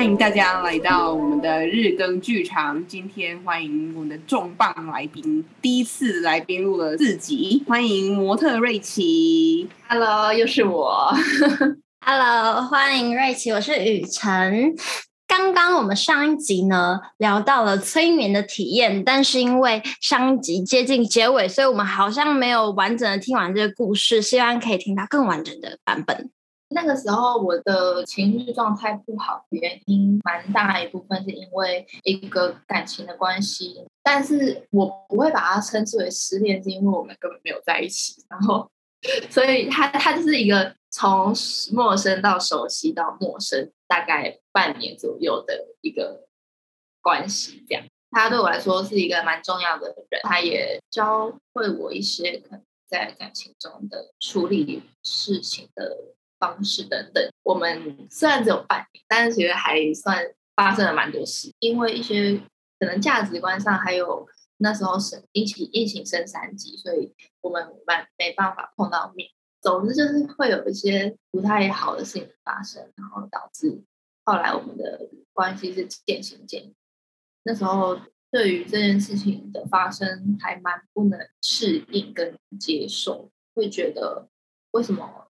欢迎大家来到我们的日更剧场。今天欢迎我们的重磅来宾，第一次来宾录了四集，欢迎模特瑞奇。Hello，又是我。Hello，欢迎瑞奇，我是雨辰。刚刚我们上一集呢聊到了催眠的体验，但是因为上一集接近结尾，所以我们好像没有完整的听完这个故事，希望可以听到更完整的版本。那个时候我的情绪状态不好，原因蛮大一部分是因为一个感情的关系，但是我不会把它称之为失恋，是因为我们根本没有在一起。然后，所以他他就是一个从陌生到熟悉到陌生，大概半年左右的一个关系。这样，他对我来说是一个蛮重要的人，他也教会我一些可能在感情中的处理事情的。方式等等，我们虽然只有半年，但是其实还算发生了蛮多事。因为一些可能价值观上，还有那时候是疫情疫情升三级，所以我们没没办法碰到面。总之就是会有一些不太好的事情发生，然后导致后来我们的关系是渐行渐远。那时候对于这件事情的发生，还蛮不能适应跟接受，会觉得为什么？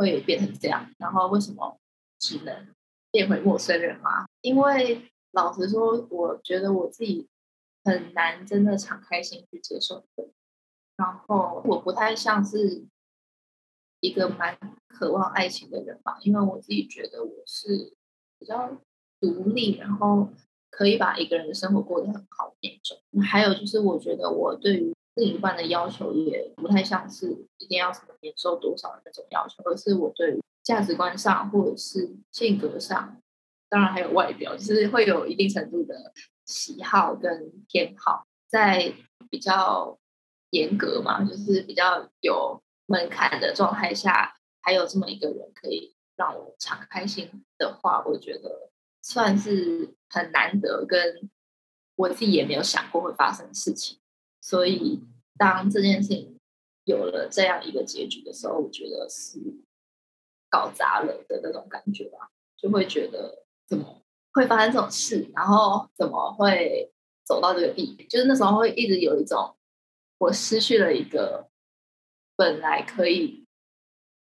会变成这样，然后为什么只能变回陌生人吗？因为老实说，我觉得我自己很难真的敞开心去接受。然后我不太像是一个蛮渴望爱情的人吧，因为我自己觉得我是比较独立，然后可以把一个人的生活过得很好的那种。还有就是，我觉得我对于另一半的要求也不太像是一定要什么年收多少的那种要求，而是我对价值观上或者是性格上，当然还有外表，就是会有一定程度的喜好跟偏好，在比较严格嘛，就是比较有门槛的状态下，还有这么一个人可以让我敞开心的话，我觉得算是很难得，跟我自己也没有想过会发生的事情。所以，当这件事情有了这样一个结局的时候，我觉得是搞砸了的那种感觉吧，就会觉得怎么会发生这种事，然后怎么会走到这个地步？就是那时候会一直有一种我失去了一个本来可以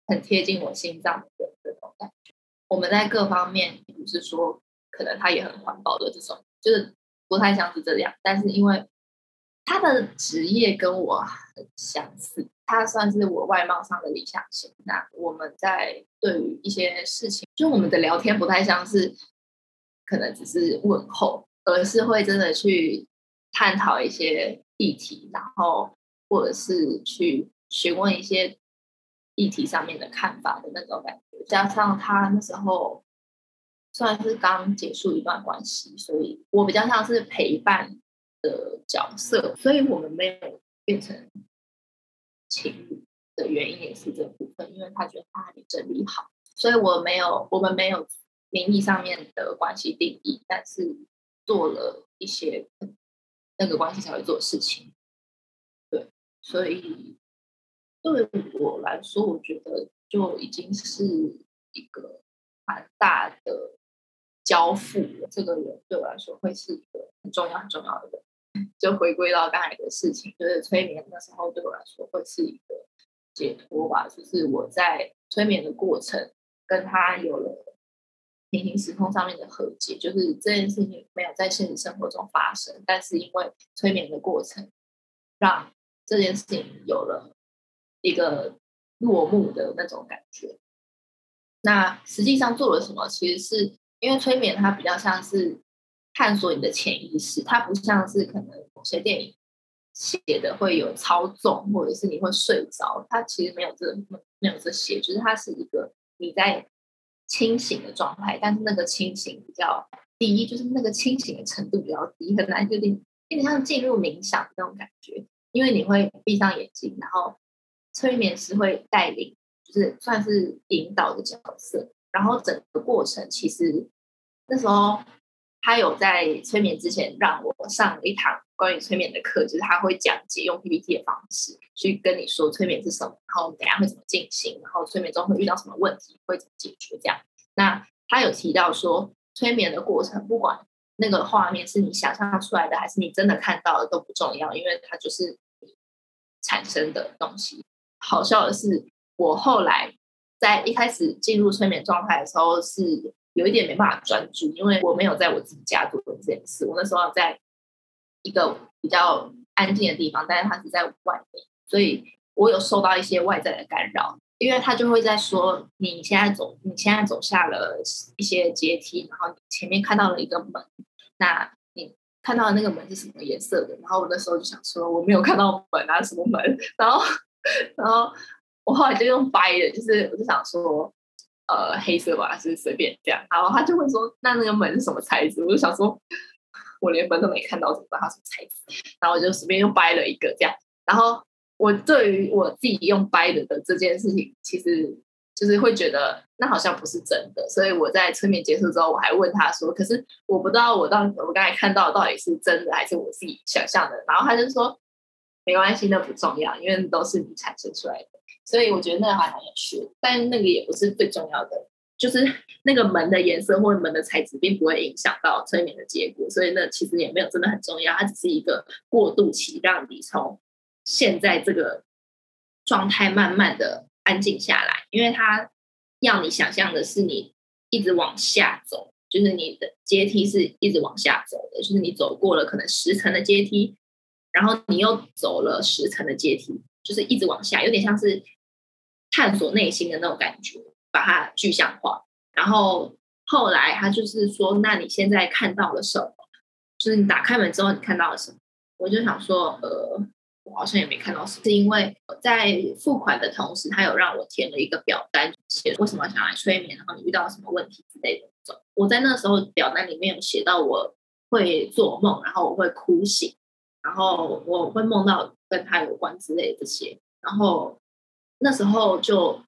很贴近我心脏的人这种感觉。我们在各方面不是说可能他也很环保的这种，就是不太像是这样，但是因为。他的职业跟我很相似，他算是我外貌上的理想型。那我们在对于一些事情，就我们的聊天不太像是，可能只是问候，而是会真的去探讨一些议题，然后或者是去询问一些议题上面的看法的那种感觉。加上他那时候算是刚结束一段关系，所以我比较像是陪伴的角色，所以我们没有变成情侣的原因也是这部分，因为他觉得他还没整理好，所以我没有，我们没有名义上面的关系定义，但是做了一些那个关系才会做事情。对，所以对我来说，我觉得就已经是一个蛮大的交付。这个人对我来说会是一个很重要、很重要的人。就回归到刚才的事情，就是催眠的时候，对我来说会是一个解脱吧。就是我在催眠的过程，跟他有了平行时空上面的和解。就是这件事情没有在现实生活中发生，但是因为催眠的过程，让这件事情有了一个落幕的那种感觉。那实际上做了什么？其实是因为催眠，它比较像是。探索你的潜意识，它不像是可能某些电影写的会有操纵，或者是你会睡着，它其实没有这没有这些，就是它是一个你在清醒的状态，但是那个清醒比较第一，就是那个清醒的程度比较低，很难有点有点像进入冥想那种感觉，因为你会闭上眼睛，然后催眠师会带领，就是算是引导的角色，然后整个过程其实那时候。他有在催眠之前让我上一堂关于催眠的课，就是他会讲解用 PPT 的方式去跟你说催眠是什么，然后等下会怎么进行，然后催眠中会遇到什么问题，会怎么解决这样。那他有提到说，催眠的过程，不管那个画面是你想象出来的，还是你真的看到的，都不重要，因为它就是产生的东西。好笑的是，我后来在一开始进入催眠状态的时候，是有一点没办法专注，因为我没有在我自己家做这件事。我那时候在一个比较安静的地方，但是它是在外面，所以我有受到一些外在的干扰。因为他就会在说，你现在走，你现在走下了一些阶梯，然后前面看到了一个门，那你看到的那个门是什么颜色的？然后我那时候就想说，我没有看到门啊，什么门？然后，然后我后来就用掰的，就是我就想说，呃，黑色吧，是随便这样。然后他就会说，那那个门是什么材质？我就想说，我连门都没看到，怎么知道它什么材质？然后我就随便又掰了一个这样，然后。我对于我自己用掰的的这件事情，其实就是会觉得那好像不是真的，所以我在催眠结束之后，我还问他说：“可是我不知道我到我刚才看到到底是真的还是我自己想象的。”然后他就说：“没关系，那不重要，因为都是你产生出来的。”所以我觉得那个还蛮有趣，但那个也不是最重要的，就是那个门的颜色或者门的材质并不会影响到催眠的结果，所以那其实也没有真的很重要，它只是一个过渡期，让你从。现在这个状态慢慢的安静下来，因为它要你想象的是你一直往下走，就是你的阶梯是一直往下走的，就是你走过了可能十层的阶梯，然后你又走了十层的阶梯，就是一直往下，有点像是探索内心的那种感觉，把它具象化。然后后来他就是说，那你现在看到了什么？就是你打开门之后你看到了什么？我就想说，呃。我好像也没看到什么，是因为在付款的同时，他有让我填了一个表单，写为什么想来催眠，然后你遇到了什么问题之类的。我在那时候表单里面有写到我会做梦，然后我会哭醒，然后我会梦到跟他有关之类这些。然后那时候就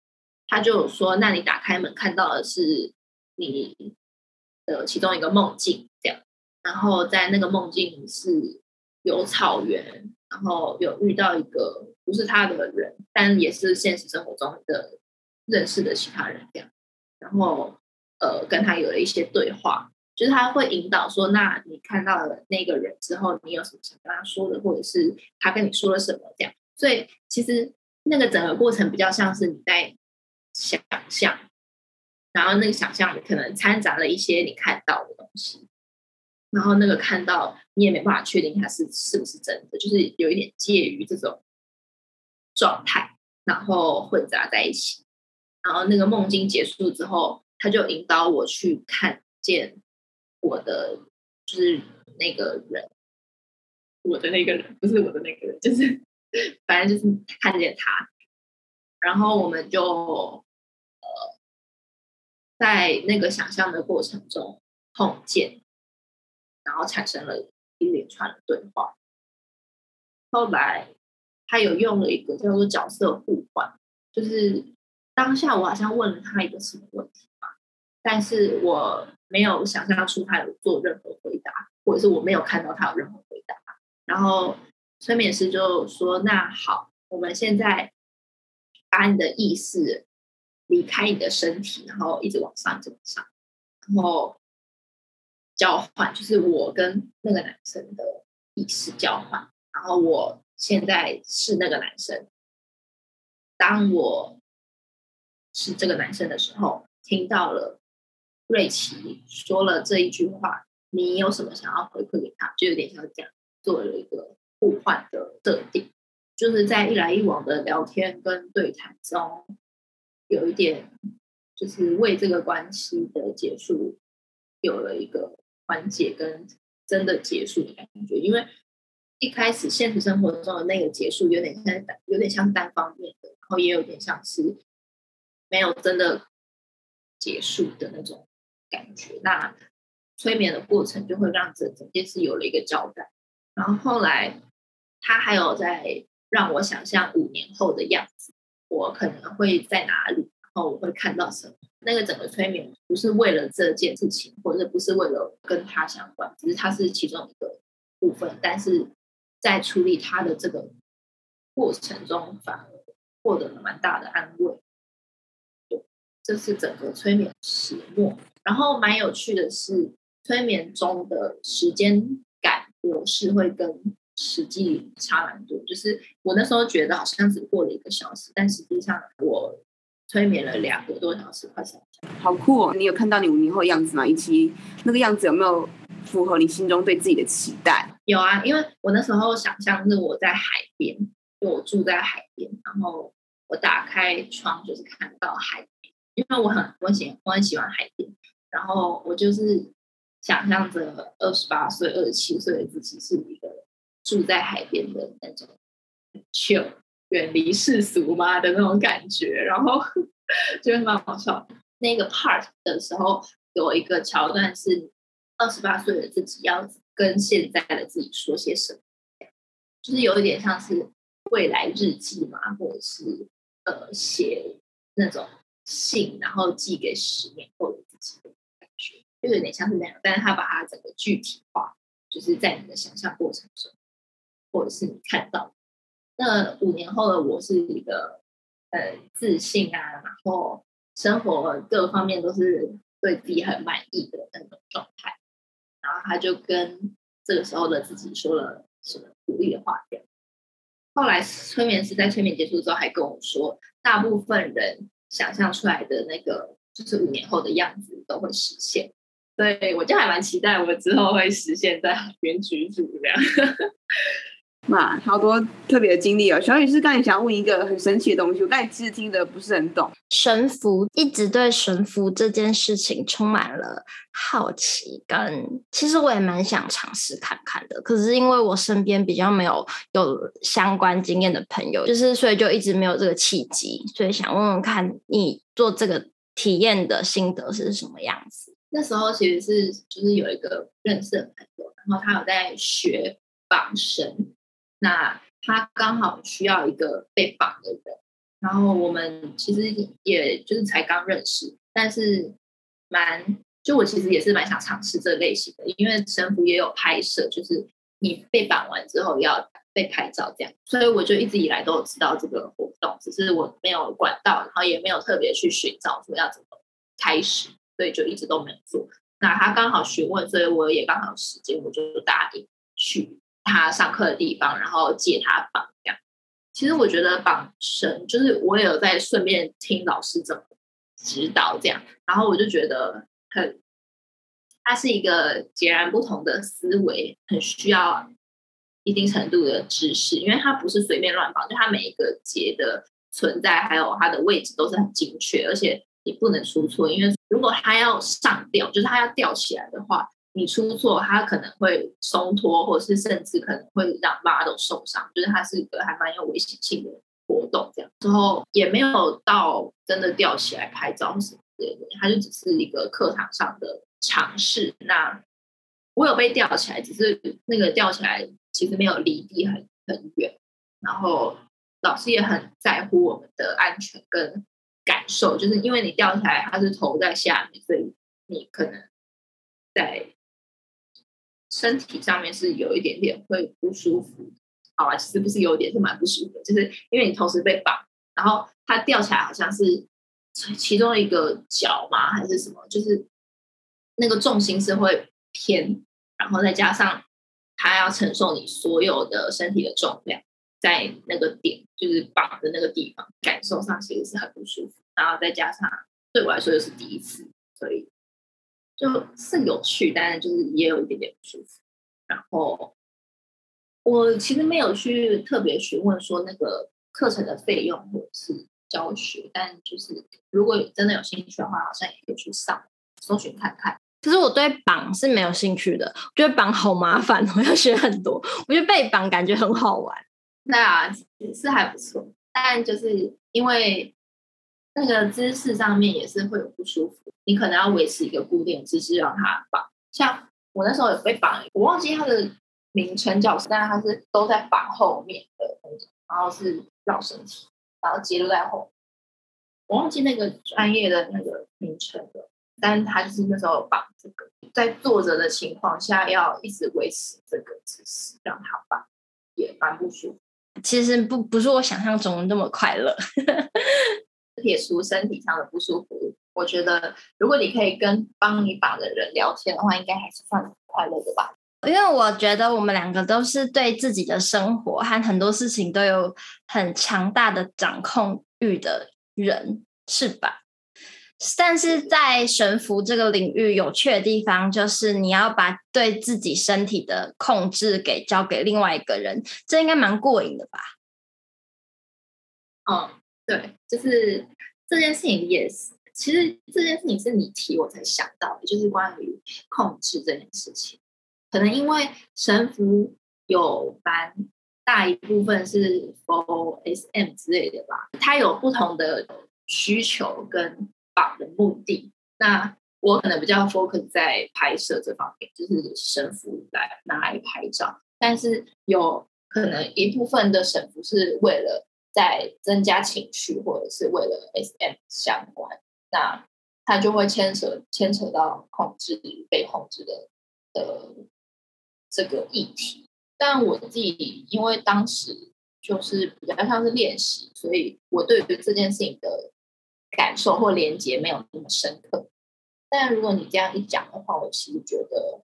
他就说，那你打开门看到的是你的其中一个梦境，这样。然后在那个梦境是有草原。然后有遇到一个不是他的人，但也是现实生活中的认识的其他人这样。然后呃，跟他有了一些对话，就是他会引导说：“那你看到了那个人之后，你有什么想跟他说的，或者是他跟你说了什么这样。”所以其实那个整个过程比较像是你在想象，然后那个想象可能掺杂了一些你看到的东西。然后那个看到你也没办法确定它是是不是真的，就是有一点介于这种状态，然后混杂在一起。然后那个梦境结束之后，他就引导我去看见我的，就是那个人，我的那个人不是我的那个人，就是 反正就是看见他。然后我们就呃在那个想象的过程中碰见。然后产生了一连串的对话。后来他有用了一个叫做角色互换，就是当下我好像问了他一个什么问题，但是我没有想象出他有做任何回答，或者是我没有看到他有任何回答。然后催眠师就说：“那好，我们现在把你的意识离开你的身体，然后一直往上，一直上，然后。”交换就是我跟那个男生的意识交换，然后我现在是那个男生。当我是这个男生的时候，听到了瑞奇说了这一句话，你有什么想要回馈给他？就有点像这样做了一个互换的设定，就是在一来一往的聊天跟对谈中，有一点就是为这个关系的结束有了一个。缓解跟真的结束的感觉，因为一开始现实生活中的那个结束有点像有点像单方面的，然后也有点像是没有真的结束的那种感觉。那催眠的过程就会让这整件事有了一个交代。然后后来他还有在让我想象五年后的样子，我可能会在哪里，然后我会看到什么。那个整个催眠不是为了这件事情，或者不是为了跟他相关，只是他是其中一个部分。但是在处理他的这个过程中，反而获得了蛮大的安慰。这是整个催眠始末。然后蛮有趣的是，催眠中的时间感模式会跟实际差蛮多。就是我那时候觉得好像只过了一个小时，但实际上我催眠了两个多小时，快三小时。好酷哦！你有看到你五年后的样子吗？以及那个样子有没有符合你心中对自己的期待？有啊，因为我那时候想象是我在海边，就我住在海边，然后我打开窗就是看到海。因为我很我喜我很喜欢海边，然后我就是想象着二十八岁、二十七岁的自己是一个住在海边的那种很穷远离世俗嘛的那种感觉，然后 觉得蛮好笑。那个 part 的时候有一个桥段是二十八岁的自己要跟现在的自己说些什么，就是有一点像是未来日记嘛，或者是呃写那种。信，然后寄给十年后的自己，就有点像是那样。但是他把它整个具体化，就是在你的想象过程中，或者是你看到，那五年后的我是一个呃自信啊，然后生活各方面都是对自己很满意的那种状态。然后他就跟这个时候的自己说了什么鼓励的话。这样。后来催眠师在催眠结束之后还跟我说，大部分人。想象出来的那个，就是五年后的样子都会实现，对，我就还蛮期待我之后会实现在海边居住这样。哇，好多特别的经历哦。小雨是刚才想要问一个很神奇的东西，我刚才其实听的不是很懂。神符一直对神符这件事情充满了好奇，跟其实我也蛮想尝试看看的。可是因为我身边比较没有有相关经验的朋友，就是所以就一直没有这个契机。所以想问问看你做这个体验的心得是什么样子？那时候其实是就是有一个认识的朋友，然后他有在学绑绳。那他刚好需要一个被绑的人，然后我们其实也就是才刚认识，但是蛮就我其实也是蛮想尝试这类型的，因为神父也有拍摄，就是你被绑完之后要被拍照这样，所以我就一直以来都有知道这个活动，只是我没有管道，然后也没有特别去寻找说要怎么开始，所以就一直都没有做。那他刚好询问，所以我也刚好有时间，我就答应去。他上课的地方，然后借他绑这样。其实我觉得绑绳，就是我也有在顺便听老师怎么指导这样，然后我就觉得很，它是一个截然不同的思维，很需要一定程度的知识，因为它不是随便乱绑，就它每一个结的存在，还有它的位置都是很精确，而且你不能出错，因为如果它要上吊，就是它要吊起来的话。你出错，它可能会松脱，或者是甚至可能会让 model 受伤，就是它是一个还蛮有危险性的活动。这样之后也没有到真的吊起来拍照什么之类的，它就只是一个课堂上的尝试。那我有被吊起来，只是那个吊起来其实没有离地很很远，然后老师也很在乎我们的安全跟感受，就是因为你吊起来，它是头在下面，所以你可能在。身体上面是有一点点会不舒服，好啊，其实不是有点，是蛮不舒服，就是因为你同时被绑，然后它吊起来好像是其中一个脚嘛，还是什么，就是那个重心是会偏，然后再加上它要承受你所有的身体的重量，在那个点就是绑的那个地方，感受上其实是很不舒服，然后再加上对我来说又是第一次，所以。就是有趣，但是就是也有一点点不舒服。然后我其实没有去特别询问说那个课程的费用或者是教学，但就是如果真的有兴趣的话，好像也可以去上搜寻看看。其实我对绑是没有兴趣的，我觉得绑好麻烦，我要学很多。我觉得被绑感觉很好玩，对啊，是还不错，但就是因为。那个姿势上面也是会有不舒服，你可能要维持一个固定姿势让它绑。像我那时候有被绑，我忘记它的名称叫什么，但是它是都在绑后面的那种，然后是绕身体，然后结在后。我忘记那个专业的那个名称了，但是他就是那时候绑这个，在坐着的情况下要一直维持这个姿势让它绑，也蛮不舒服。其实不不是我想象中的那么快乐。撇除身体上的不舒服，我觉得如果你可以跟帮你把的人聊天的话，应该还是算快乐的吧。因为我觉得我们两个都是对自己的生活和很多事情都有很强大的掌控欲的人，是吧？但是在神符这个领域，有趣的地方就是你要把对自己身体的控制给交给另外一个人，这应该蛮过瘾的吧？嗯，对，就是这件事情也是，其实这件事情是你提我才想到的，就是关于控制这件事情。可能因为神符有蛮大一部分是 for SM 之类的吧，它有不同的需求跟绑的目的。那我可能比较 focus 在拍摄这方面，就是绳缚来拿来拍照。但是有可能一部分的绳缚是为了在增加情绪，或者是为了 SM 相关，那它就会牵扯牵扯到控制被控制的的。这个议题，但我自己因为当时就是比较像是练习，所以我对于这件事情的感受或连接没有那么深刻。但如果你这样一讲的话，我其实觉得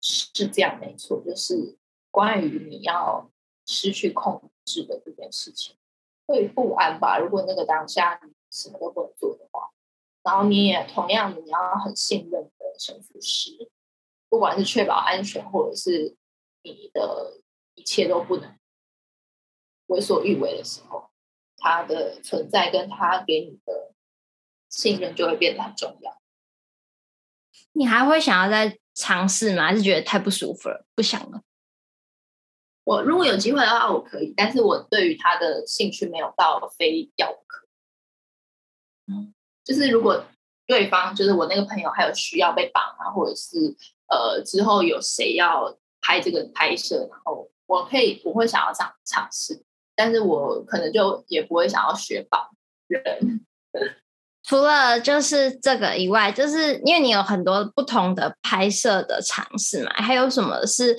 是这样没错，就是关于你要失去控制的这件事情，会不安吧？如果那个当下你什么都不能做的话，然后你也同样你要很信任的绳缚师。不管是确保安全，或者是你的一切都不能为所欲为的时候，他的存在跟他给你的信任就会变得很重要。你还会想要再尝试吗？还是觉得太不舒服了，不想了？我如果有机会的话，我可以，但是我对于他的兴趣没有到非要不可。嗯，就是如果对方就是我那个朋友还有需要被绑啊，或者是。呃，之后有谁要拍这个拍摄，然后我可以我会想要这样尝试，但是我可能就也不会想要学绑人。除了就是这个以外，就是因为你有很多不同的拍摄的尝试嘛，还有什么是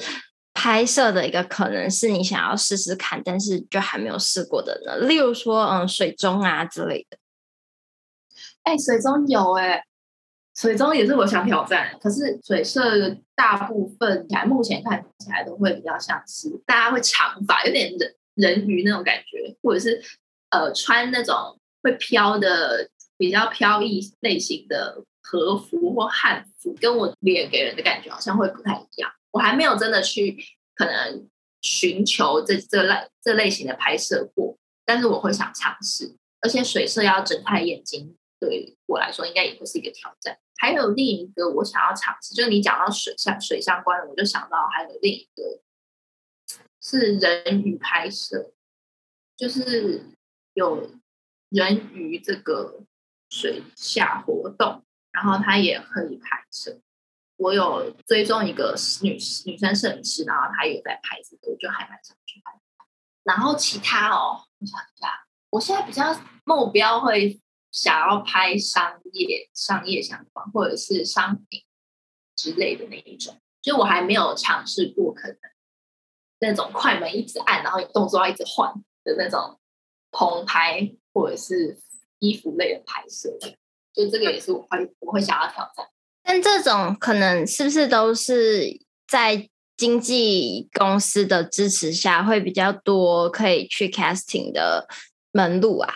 拍摄的一个可能是你想要试试看，但是就还没有试过的呢？例如说，嗯，水中啊之类的。哎，水中有哎、水中也是我想挑战，可是水色大部分来目前看起来都会比较像是大家会长发，有点人人鱼那种感觉，或者是呃穿那种会飘的比较飘逸类型的和服或汉服，跟我脸给人的感觉好像会不太一样。我还没有真的去可能寻求这这类这类型的拍摄过，但是我会想尝试，而且水色要睁开眼睛。对我来说，应该也会是一个挑战。还有另一个我想要尝试，就是你讲到水相水相关的，我就想到还有另一个是人鱼拍摄，就是有人鱼这个水下活动，然后他也可以拍摄。我有追踪一个女女生摄影师，然后她有在拍这个，我就还蛮想去拍。然后其他哦，我想一下，我现在比较目标会。想要拍商业、商业相关或者是商品之类的那一种，就我还没有尝试过，可能那种快门一直按，然后动作要一直换的那种棚拍或者是衣服类的拍摄，就这个也是我会我会想要挑战。但这种可能是不是都是在经纪公司的支持下会比较多可以去 casting 的门路啊？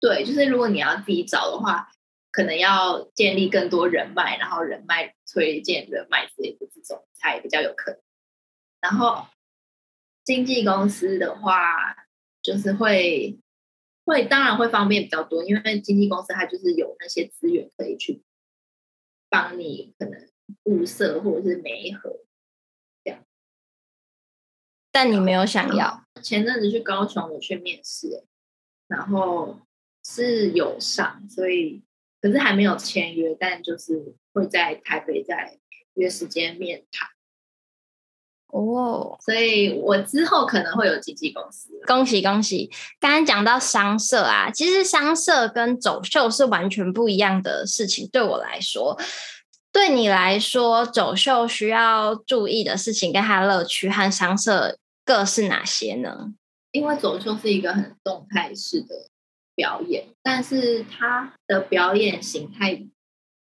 对，就是如果你要自己找的话，可能要建立更多人脉，然后人脉推荐人脉之类的这种才比较有可能。然后经纪公司的话，就是会会当然会方便比较多，因为经纪公司它就是有那些资源可以去帮你可能物色或者是媒合这样。但你没有想要？前阵子去高雄我去面试，然后。是有上，所以可是还没有签约，但就是会在台北再约时间面谈。哦，所以我之后可能会有经纪公司。恭喜恭喜！刚刚讲到商社啊，其实商社跟走秀是完全不一样的事情。对我来说，对你来说，走秀需要注意的事情跟它乐趣和商社各是哪些呢？因为走秀是一个很动态式的。表演，但是它的表演形态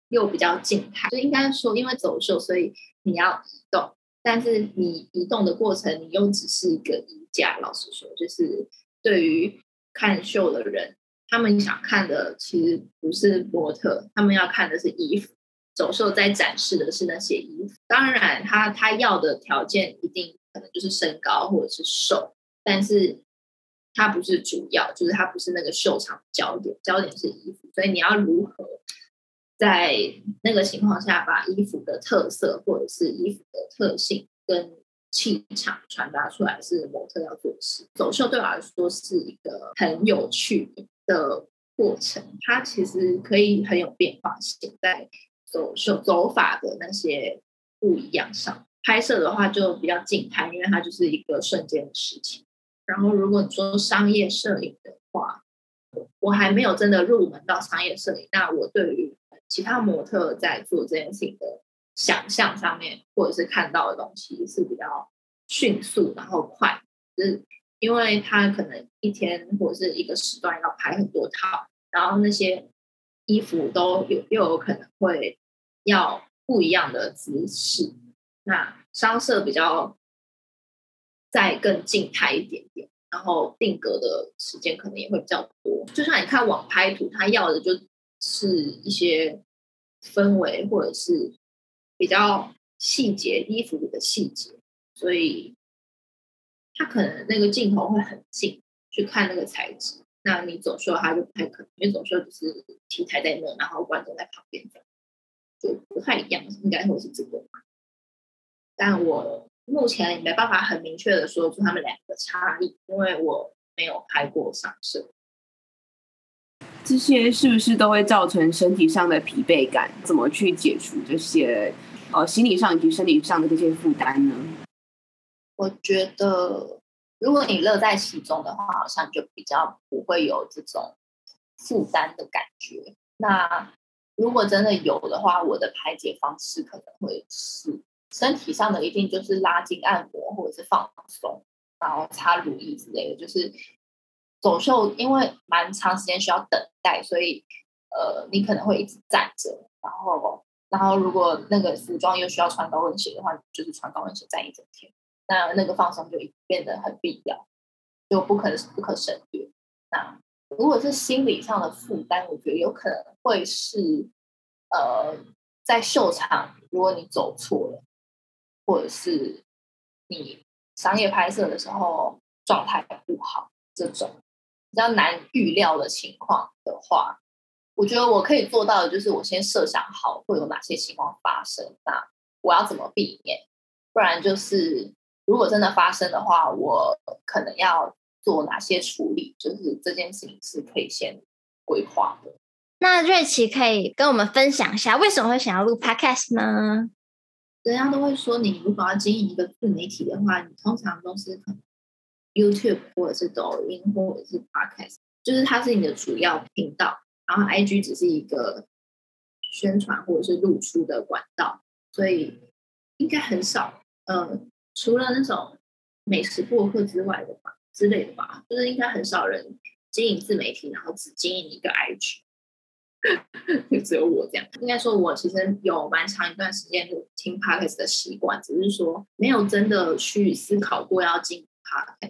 又比较静态，就应该说，因为走秀，所以你要移动，但是你移动的过程，你又只是一个衣架。老实说，就是对于看秀的人，他们想看的其实不是模特，他们要看的是衣服。走秀在展示的是那些衣服，当然他他要的条件一定可能就是身高或者是瘦，但是它不是主要，就是它不是那个秀场焦点，焦点是衣服，所以你要如何在那个情况下把衣服的特色或者是衣服的特性跟气场传达出来，是模特要做的事。走秀对我来说是一个很有趣的过程，它其实可以很有变化性在。走秀走法的那些不一样上，拍摄的话就比较静拍，因为它就是一个瞬间的事情。然后如果你说商业摄影的话，我还没有真的入门到商业摄影。那我对于其他模特在做这件事情的想象上面，或者是看到的东西是比较迅速然后快，就是因为他可能一天或者是一个时段要拍很多套，然后那些。衣服都有又有可能会要不一样的姿势，那商摄比较再更静态一点点，然后定格的时间可能也会比较多。就像你看网拍图，他要的就是一些氛围或者是比较细节衣服里的细节，所以他可能那个镜头会很近去看那个材质。那你走秀，他就不太可能，因为走秀只是 T 台在那，然后观众在旁边，就不太一样，应该会是这个。但我目前没办法很明确的说出他们两个差异，因为我没有拍过上身。这些是不是都会造成身体上的疲惫感？怎么去解除这些呃心理上以及身体上的这些负担呢？我觉得。如果你乐在其中的话，好像就比较不会有这种负担的感觉。那如果真的有的话，我的排解方式可能会是身体上的，一定就是拉筋按摩或者是放松，然后擦乳液之类的。就是走秀，因为蛮长时间需要等待，所以呃，你可能会一直站着。然后，然后如果那个服装又需要穿高跟鞋的话，就是穿高跟鞋站一整天。那那个放松就变得很必要，就不可不可省略。那如果是心理上的负担，我觉得有可能会是，呃，在秀场，如果你走错了，或者是你商业拍摄的时候状态不好，这种比较难预料的情况的话，我觉得我可以做到的就是，我先设想好会有哪些情况发生，那我要怎么避免？不然就是。如果真的发生的话，我可能要做哪些处理？就是这件事情是可以先规划的。那瑞琪可以跟我们分享一下，为什么会想要录 Podcast 呢？人家都会说，你如果要经营一个自媒体的话，你通常都是可能 YouTube 或者是抖音或者是 Podcast，就是它是你的主要频道，然后 IG 只是一个宣传或者是露出的管道，所以应该很少，呃。除了那种美食博客之外的吧，之类的吧，就是应该很少人经营自媒体，然后只经营一个 IG，就 只有我这样。应该说，我其实有蛮长一段时间就听 Podcast 的习惯，只是说没有真的去思考过要经营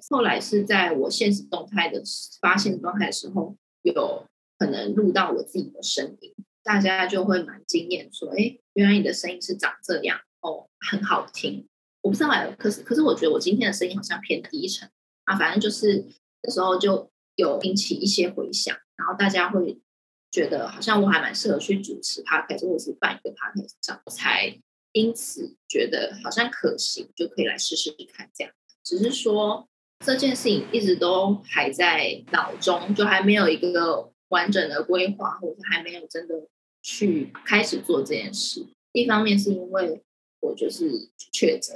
后来是在我现实动态的发现状态的时候，有可能录到我自己的声音，大家就会蛮惊艳，说：“哎，原来你的声音是长这样哦，很好听。”我不知道，可是可是我觉得我今天的声音好像偏低沉啊，反正就是那时候就有引起一些回响，然后大家会觉得好像我还蛮适合去主持 podcast 或者是办一个 podcast 这样，才因此觉得好像可行，就可以来试试看这样。只是说这件事情一直都还在脑中，就还没有一个完整的规划，或者还没有真的去开始做这件事。一方面是因为。我就是确诊，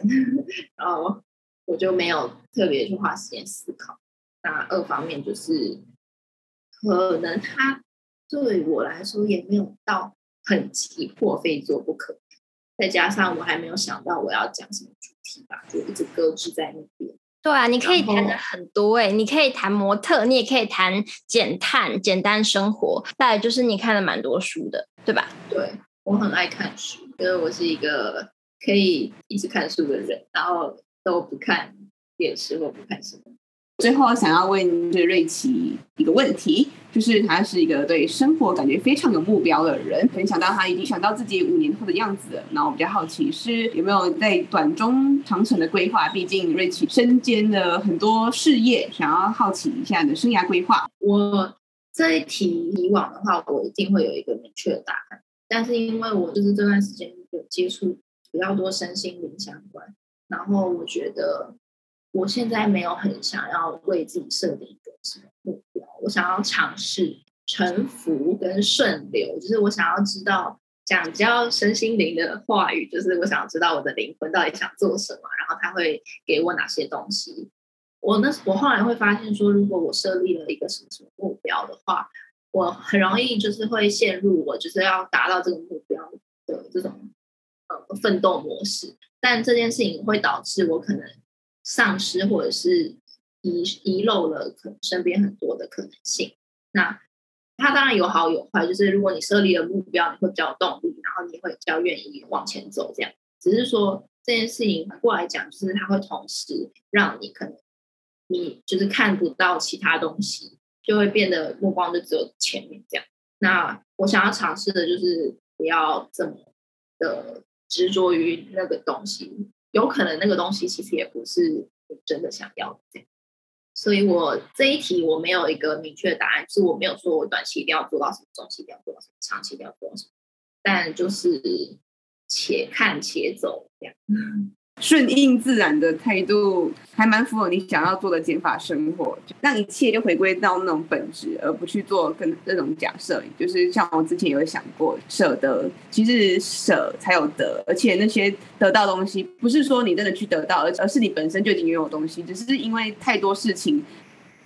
然后我就没有特别去花时间思考。那二方面就是，可能他对我来说也没有到很急迫，非做不可。再加上我还没有想到我要讲什么主题吧，就一直搁置在那边。对啊，你可以谈的很多哎、欸，你可以谈模特，你也可以谈减碳、简单生活。再来就是你看了蛮多书的，对吧？对。我很爱看书，因为我是一个可以一直看书的人，然后都不看电视或不看什么。最后想要问是瑞奇一个问题，就是他是一个对生活感觉非常有目标的人，可能想到他已经想到自己五年后的样子了。然后我比较好奇是有没有在短中长程的规划？毕竟瑞奇身兼了很多事业，想要好奇一下你的生涯规划。我这一题以往的话，我一定会有一个明确的答案，但是因为我就是这段时间有接触比较多身心灵相关，然后我觉得。我现在没有很想要为自己设定一个什么目标，我想要尝试沉浮跟顺流，就是我想要知道讲比较身心灵的话语，就是我想要知道我的灵魂到底想做什么，然后他会给我哪些东西。我那我后来会发现说，如果我设立了一个什么什么目标的话，我很容易就是会陷入我就是要达到这个目标的这种呃奋斗模式，但这件事情会导致我可能。丧失或者是遗遗漏了可身边很多的可能性。那它当然有好有坏，就是如果你设立了目标，你会比较有动力，然后你会比较愿意往前走。这样只是说这件事情反过来讲，就是它会同时让你可能你就是看不到其他东西，就会变得目光就只有前面这样。那我想要尝试的就是不要这么的执着于那个东西。有可能那个东西其实也不是你真的想要的，所以我这一题我没有一个明确的答案，是我没有说我短期一定要做到什么，中期一定要做到什么，长期一定要做到什么，但就是且看且走这样。顺应自然的态度，还蛮符合你想要做的减法生活，让一切就回归到那种本质，而不去做跟这种假设。就是像我之前有想过，舍得其实舍才有得，而且那些得到东西，不是说你真的去得到，而而是你本身就已经拥有东西，只是因为太多事情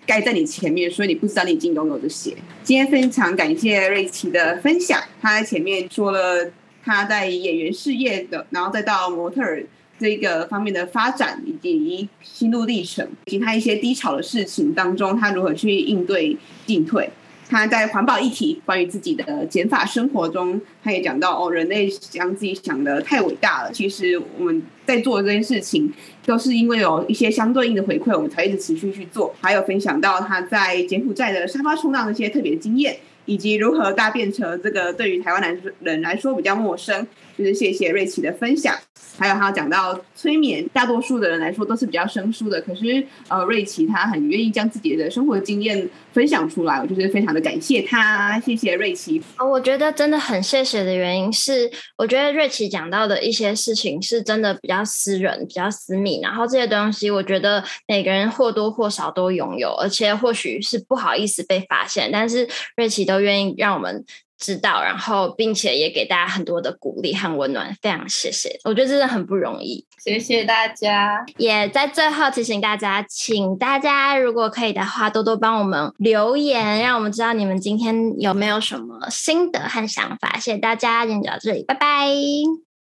盖在你前面，所以你不知道你已经拥有这些。今天非常感谢瑞奇的分享，他在前面说了他在演员事业的，然后再到模特儿。这个方面的发展以及心路历程，以及他一些低潮的事情当中，他如何去应对进退。他在环保议题关于自己的减法生活中，他也讲到哦，人类将自己想得太伟大了。其实我们在做这件事情，都是因为有一些相对应的回馈，我们才一直持续去做。还有分享到他在柬埔寨的沙发冲浪的一些特别经验。以及如何搭便车，这个对于台湾男人来说比较陌生，就是谢谢瑞奇的分享。还有他讲到催眠，大多数的人来说都是比较生疏的，可是呃，瑞奇他很愿意将自己的生活经验分享出来，我就是非常的感谢他，谢谢瑞奇。哦，我觉得真的很谢谢的原因是，我觉得瑞奇讲到的一些事情是真的比较私人、比较私密，然后这些东西我觉得每个人或多或少都拥有，而且或许是不好意思被发现，但是瑞奇都。都愿意让我们知道，然后并且也给大家很多的鼓励和温暖，非常谢谢。我觉得真的很不容易，谢谢大家。也在最后提醒大家，请大家如果可以的话，多多帮我们留言，让我们知道你们今天有没有什么心得和想法。谢谢大家，今天就到这里，拜拜，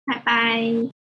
拜拜。